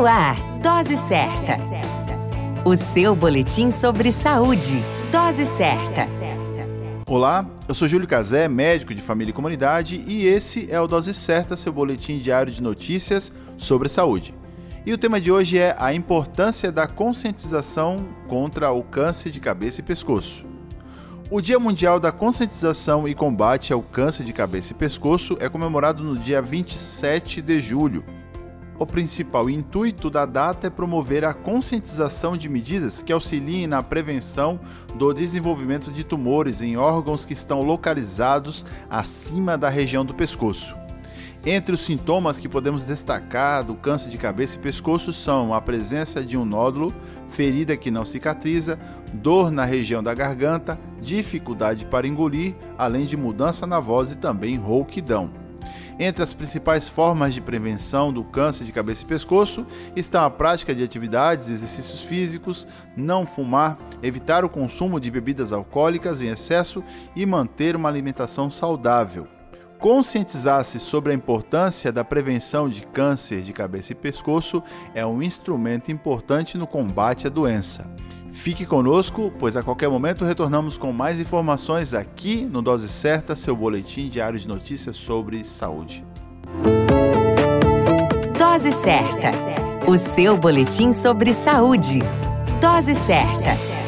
No ar, Dose Certa. O seu boletim sobre saúde. Dose Certa. Olá, eu sou Júlio Cazé, médico de família e comunidade, e esse é o Dose Certa, seu boletim diário de notícias sobre saúde. E o tema de hoje é a importância da conscientização contra o câncer de cabeça e pescoço. O Dia Mundial da Conscientização e Combate ao Câncer de Cabeça e Pescoço é comemorado no dia 27 de julho. O principal intuito da data é promover a conscientização de medidas que auxiliem na prevenção do desenvolvimento de tumores em órgãos que estão localizados acima da região do pescoço. Entre os sintomas que podemos destacar do câncer de cabeça e pescoço são a presença de um nódulo, ferida que não cicatriza, dor na região da garganta, dificuldade para engolir, além de mudança na voz e também rouquidão. Entre as principais formas de prevenção do câncer de cabeça e pescoço estão a prática de atividades exercícios físicos, não fumar, evitar o consumo de bebidas alcoólicas em excesso e manter uma alimentação saudável conscientizar-se sobre a importância da prevenção de câncer de cabeça e pescoço é um instrumento importante no combate à doença. Fique conosco, pois a qualquer momento retornamos com mais informações aqui no Dose Certa, seu boletim diário de notícias sobre saúde. Dose Certa, o seu boletim sobre saúde. Dose Certa.